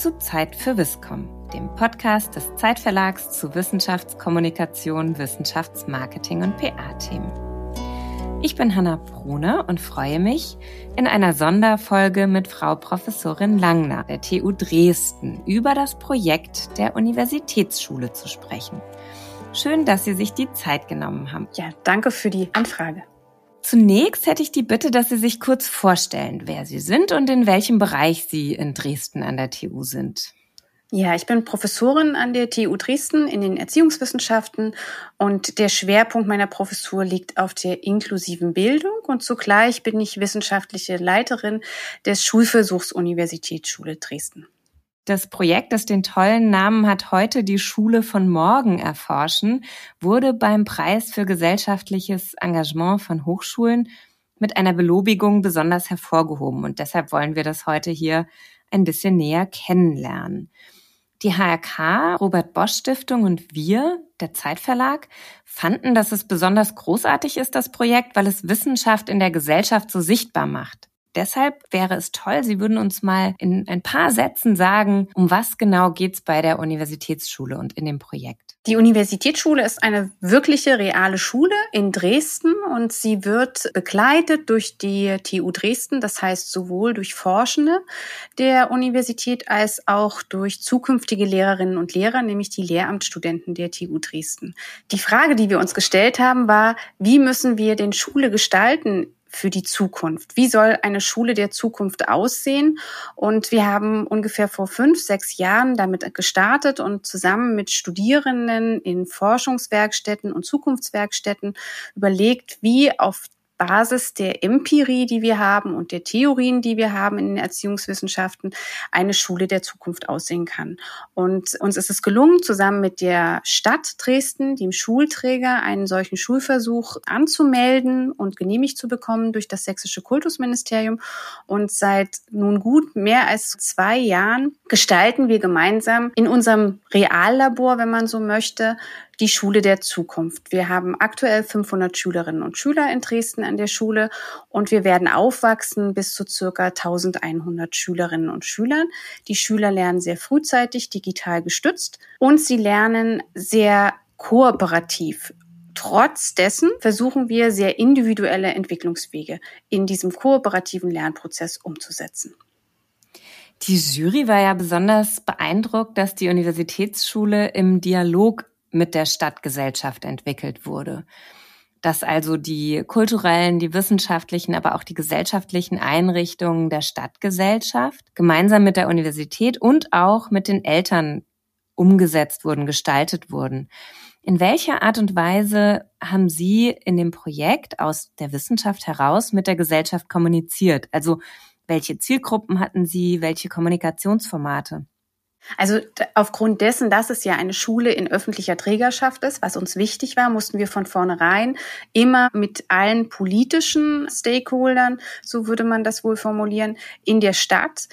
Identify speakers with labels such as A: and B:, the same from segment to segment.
A: zu Zeit für Wisscom, dem Podcast des Zeitverlags zu Wissenschaftskommunikation, Wissenschaftsmarketing und PA-Themen. Ich bin Hanna Brune und freue mich, in einer Sonderfolge mit Frau Professorin Langner der TU Dresden über das Projekt der Universitätsschule zu sprechen. Schön, dass Sie sich die Zeit genommen haben.
B: Ja, danke für die Anfrage.
A: Zunächst hätte ich die Bitte, dass Sie sich kurz vorstellen, wer Sie sind und in welchem Bereich Sie in Dresden an der TU sind.
B: Ja, ich bin Professorin an der TU Dresden in den Erziehungswissenschaften und der Schwerpunkt meiner Professur liegt auf der inklusiven Bildung und zugleich bin ich wissenschaftliche Leiterin des Schulversuchs Universitätsschule Dresden.
A: Das Projekt, das den tollen Namen hat, heute die Schule von morgen erforschen, wurde beim Preis für gesellschaftliches Engagement von Hochschulen mit einer Belobigung besonders hervorgehoben. Und deshalb wollen wir das heute hier ein bisschen näher kennenlernen. Die HRK, Robert Bosch Stiftung und wir, der Zeitverlag, fanden, dass es besonders großartig ist, das Projekt, weil es Wissenschaft in der Gesellschaft so sichtbar macht. Deshalb wäre es toll, Sie würden uns mal in ein paar Sätzen sagen, um was genau geht's bei der Universitätsschule und in dem Projekt.
B: Die Universitätsschule ist eine wirkliche reale Schule in Dresden und sie wird begleitet durch die TU Dresden, das heißt sowohl durch Forschende der Universität als auch durch zukünftige Lehrerinnen und Lehrer, nämlich die Lehramtsstudenten der TU Dresden. Die Frage, die wir uns gestellt haben, war, wie müssen wir den Schule gestalten für die Zukunft. Wie soll eine Schule der Zukunft aussehen? Und wir haben ungefähr vor fünf, sechs Jahren damit gestartet und zusammen mit Studierenden in Forschungswerkstätten und Zukunftswerkstätten überlegt, wie auf Basis der Empirie, die wir haben und der Theorien, die wir haben in den Erziehungswissenschaften, eine Schule der Zukunft aussehen kann. Und uns ist es gelungen, zusammen mit der Stadt Dresden, dem Schulträger, einen solchen Schulversuch anzumelden und genehmigt zu bekommen durch das sächsische Kultusministerium. Und seit nun gut mehr als zwei Jahren gestalten wir gemeinsam in unserem Reallabor, wenn man so möchte, die Schule der Zukunft. Wir haben aktuell 500 Schülerinnen und Schüler in Dresden an der Schule und wir werden aufwachsen bis zu circa 1100 Schülerinnen und Schülern. Die Schüler lernen sehr frühzeitig digital gestützt und sie lernen sehr kooperativ. Trotz dessen versuchen wir sehr individuelle Entwicklungswege in diesem kooperativen Lernprozess umzusetzen.
A: Die Jury war ja besonders beeindruckt, dass die Universitätsschule im Dialog mit der Stadtgesellschaft entwickelt wurde. Dass also die kulturellen, die wissenschaftlichen, aber auch die gesellschaftlichen Einrichtungen der Stadtgesellschaft gemeinsam mit der Universität und auch mit den Eltern umgesetzt wurden, gestaltet wurden. In welcher Art und Weise haben Sie in dem Projekt aus der Wissenschaft heraus mit der Gesellschaft kommuniziert? Also welche Zielgruppen hatten Sie, welche Kommunikationsformate?
B: Also aufgrund dessen, dass es ja eine Schule in öffentlicher Trägerschaft ist, was uns wichtig war, mussten wir von vornherein immer mit allen politischen Stakeholdern, so würde man das wohl formulieren, in der Stadt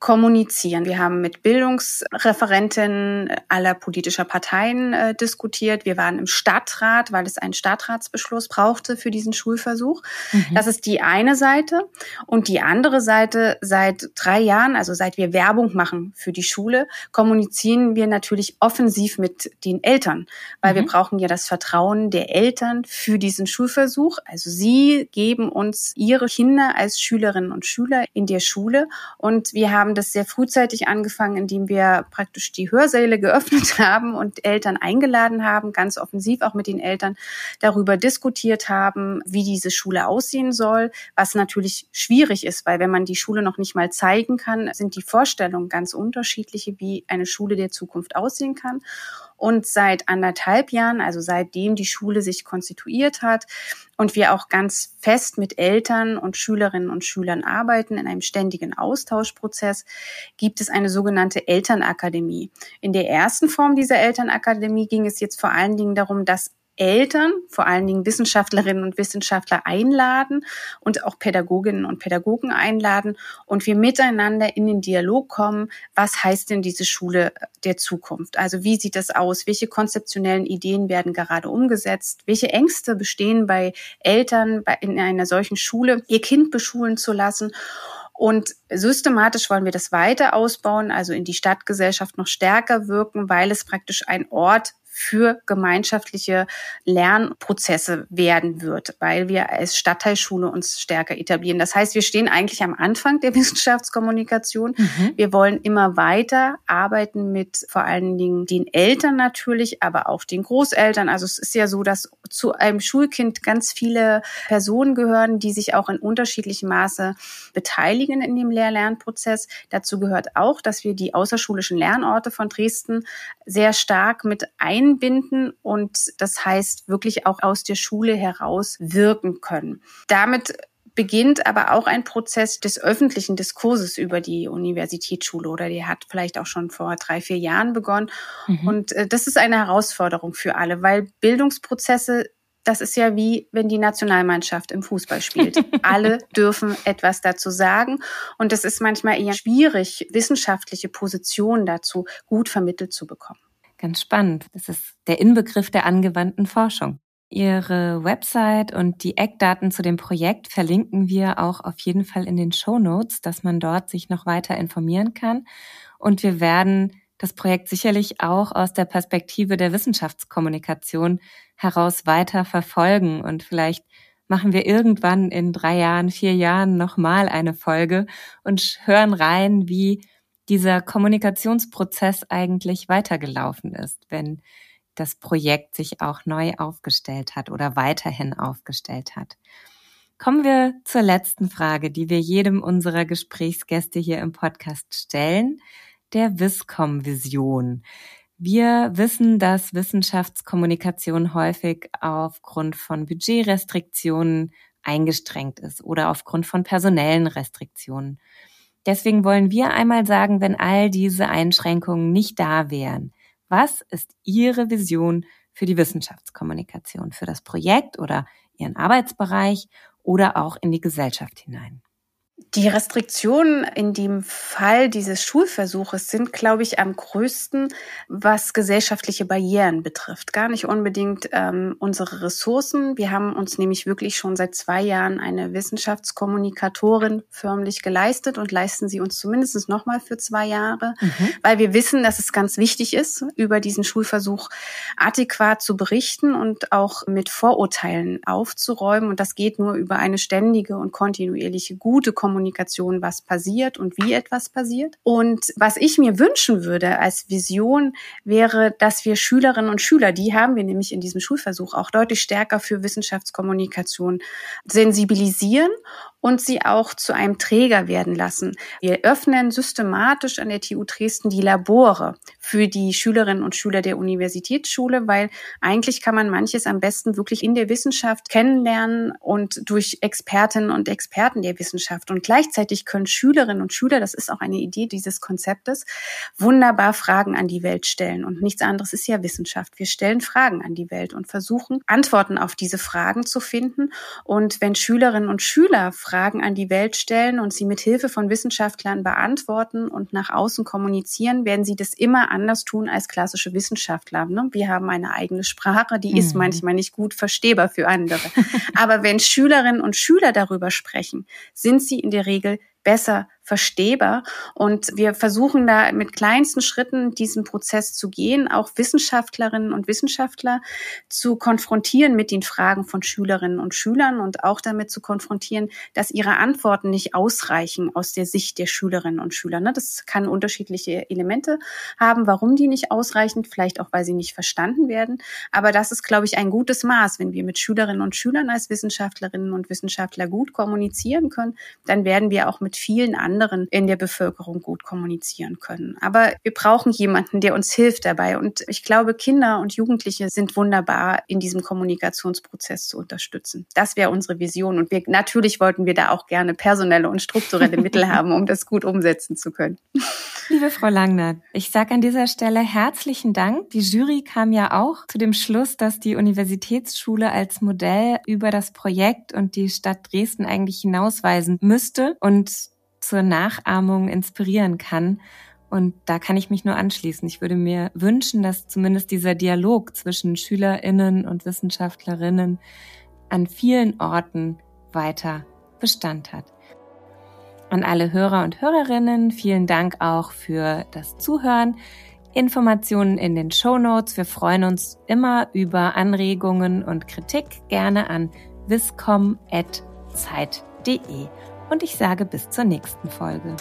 B: kommunizieren. Wir haben mit Bildungsreferentinnen aller politischer Parteien äh, diskutiert. Wir waren im Stadtrat, weil es einen Stadtratsbeschluss brauchte für diesen Schulversuch. Mhm. Das ist die eine Seite. Und die andere Seite, seit drei Jahren, also seit wir Werbung machen für die Schule, kommunizieren wir natürlich offensiv mit den Eltern, weil mhm. wir brauchen ja das Vertrauen der Eltern für diesen Schulversuch. Also sie geben uns ihre Kinder als Schülerinnen und Schüler in der Schule und wir haben haben das sehr frühzeitig angefangen, indem wir praktisch die Hörsäle geöffnet haben und Eltern eingeladen haben, ganz offensiv auch mit den Eltern darüber diskutiert haben, wie diese Schule aussehen soll, was natürlich schwierig ist, weil wenn man die Schule noch nicht mal zeigen kann, sind die Vorstellungen ganz unterschiedliche, wie eine Schule der Zukunft aussehen kann. Und seit anderthalb Jahren, also seitdem die Schule sich konstituiert hat und wir auch ganz fest mit Eltern und Schülerinnen und Schülern arbeiten in einem ständigen Austauschprozess, gibt es eine sogenannte Elternakademie. In der ersten Form dieser Elternakademie ging es jetzt vor allen Dingen darum, dass Eltern, vor allen Dingen Wissenschaftlerinnen und Wissenschaftler einladen und auch Pädagoginnen und Pädagogen einladen und wir miteinander in den Dialog kommen, was heißt denn diese Schule der Zukunft? Also wie sieht das aus? Welche konzeptionellen Ideen werden gerade umgesetzt? Welche Ängste bestehen bei Eltern in einer solchen Schule, ihr Kind beschulen zu lassen? Und systematisch wollen wir das weiter ausbauen, also in die Stadtgesellschaft noch stärker wirken, weil es praktisch ein Ort für gemeinschaftliche Lernprozesse werden wird, weil wir als Stadtteilschule uns stärker etablieren. Das heißt, wir stehen eigentlich am Anfang der Wissenschaftskommunikation. Mhm. Wir wollen immer weiter arbeiten mit vor allen Dingen den Eltern natürlich, aber auch den Großeltern. Also es ist ja so, dass zu einem Schulkind ganz viele Personen gehören, die sich auch in unterschiedlichem Maße beteiligen in dem Lehr-Lernprozess. Dazu gehört auch, dass wir die außerschulischen Lernorte von Dresden sehr stark mit ein einbinden und das heißt wirklich auch aus der Schule heraus wirken können. Damit beginnt aber auch ein Prozess des öffentlichen Diskurses über die Universitätsschule oder die hat vielleicht auch schon vor drei, vier Jahren begonnen. Mhm. Und äh, das ist eine Herausforderung für alle, weil Bildungsprozesse das ist ja wie, wenn die Nationalmannschaft im Fußball spielt. Alle dürfen etwas dazu sagen. Und es ist manchmal eher schwierig, wissenschaftliche Positionen dazu gut vermittelt zu bekommen.
A: Ganz spannend. Das ist der Inbegriff der angewandten Forschung. Ihre Website und die Eckdaten zu dem Projekt verlinken wir auch auf jeden Fall in den Show Notes, dass man dort sich noch weiter informieren kann. Und wir werden das Projekt sicherlich auch aus der Perspektive der Wissenschaftskommunikation heraus weiter verfolgen. Und vielleicht machen wir irgendwann in drei Jahren, vier Jahren nochmal eine Folge und hören rein, wie dieser Kommunikationsprozess eigentlich weitergelaufen ist, wenn das Projekt sich auch neu aufgestellt hat oder weiterhin aufgestellt hat. Kommen wir zur letzten Frage, die wir jedem unserer Gesprächsgäste hier im Podcast stellen, der Wiscom-Vision. Wir wissen, dass Wissenschaftskommunikation häufig aufgrund von Budgetrestriktionen eingestrengt ist oder aufgrund von personellen Restriktionen. Deswegen wollen wir einmal sagen, wenn all diese Einschränkungen nicht da wären, was ist Ihre Vision für die Wissenschaftskommunikation, für das Projekt oder Ihren Arbeitsbereich oder auch in die Gesellschaft hinein?
B: Die Restriktionen in dem Fall dieses Schulversuches sind, glaube ich, am größten, was gesellschaftliche Barrieren betrifft. Gar nicht unbedingt ähm, unsere Ressourcen. Wir haben uns nämlich wirklich schon seit zwei Jahren eine Wissenschaftskommunikatorin förmlich geleistet und leisten sie uns zumindest nochmal für zwei Jahre, mhm. weil wir wissen, dass es ganz wichtig ist, über diesen Schulversuch adäquat zu berichten und auch mit Vorurteilen aufzuräumen. Und das geht nur über eine ständige und kontinuierliche gute Kommunikation Kommunikation, was passiert und wie etwas passiert. Und was ich mir wünschen würde als Vision wäre, dass wir Schülerinnen und Schüler, die haben wir nämlich in diesem Schulversuch auch deutlich stärker für Wissenschaftskommunikation sensibilisieren und sie auch zu einem Träger werden lassen. Wir öffnen systematisch an der TU Dresden die Labore für die Schülerinnen und Schüler der Universitätsschule, weil eigentlich kann man manches am besten wirklich in der Wissenschaft kennenlernen und durch Expertinnen und Experten der Wissenschaft. Und gleichzeitig können Schülerinnen und Schüler, das ist auch eine Idee dieses Konzeptes, wunderbar Fragen an die Welt stellen. Und nichts anderes ist ja Wissenschaft. Wir stellen Fragen an die Welt und versuchen, Antworten auf diese Fragen zu finden. Und wenn Schülerinnen und Schüler Fragen an die Welt stellen und sie mit Hilfe von Wissenschaftlern beantworten und nach außen kommunizieren, werden sie das immer anders tun als klassische Wissenschaftler. Ne? Wir haben eine eigene Sprache, die mhm. ist manchmal nicht gut verstehbar für andere. Aber wenn Schülerinnen und Schüler darüber sprechen, sind sie in der Regel besser verstehbar. Und wir versuchen da mit kleinsten Schritten diesen Prozess zu gehen, auch Wissenschaftlerinnen und Wissenschaftler zu konfrontieren mit den Fragen von Schülerinnen und Schülern und auch damit zu konfrontieren, dass ihre Antworten nicht ausreichen aus der Sicht der Schülerinnen und Schüler. Ne? Das kann unterschiedliche Elemente haben, warum die nicht ausreichen, vielleicht auch, weil sie nicht verstanden werden. Aber das ist, glaube ich, ein gutes Maß. Wenn wir mit Schülerinnen und Schülern als Wissenschaftlerinnen und Wissenschaftler gut kommunizieren können, dann werden wir auch mit vielen anderen anderen in der Bevölkerung gut kommunizieren können. Aber wir brauchen jemanden, der uns hilft dabei. Und ich glaube, Kinder und Jugendliche sind wunderbar in diesem Kommunikationsprozess zu unterstützen. Das wäre unsere Vision. Und wir, natürlich wollten wir da auch gerne personelle und strukturelle Mittel haben, um das gut umsetzen zu können.
A: Liebe Frau Langner, ich sage an dieser Stelle herzlichen Dank. Die Jury kam ja auch zu dem Schluss, dass die Universitätsschule als Modell über das Projekt und die Stadt Dresden eigentlich hinausweisen müsste. Und zur Nachahmung inspirieren kann. Und da kann ich mich nur anschließen. Ich würde mir wünschen, dass zumindest dieser Dialog zwischen Schülerinnen und Wissenschaftlerinnen an vielen Orten weiter Bestand hat. An alle Hörer und Hörerinnen vielen Dank auch für das Zuhören. Informationen in den Show Notes. Wir freuen uns immer über Anregungen und Kritik gerne an viscom.zeit.de. Und ich sage bis zur nächsten Folge.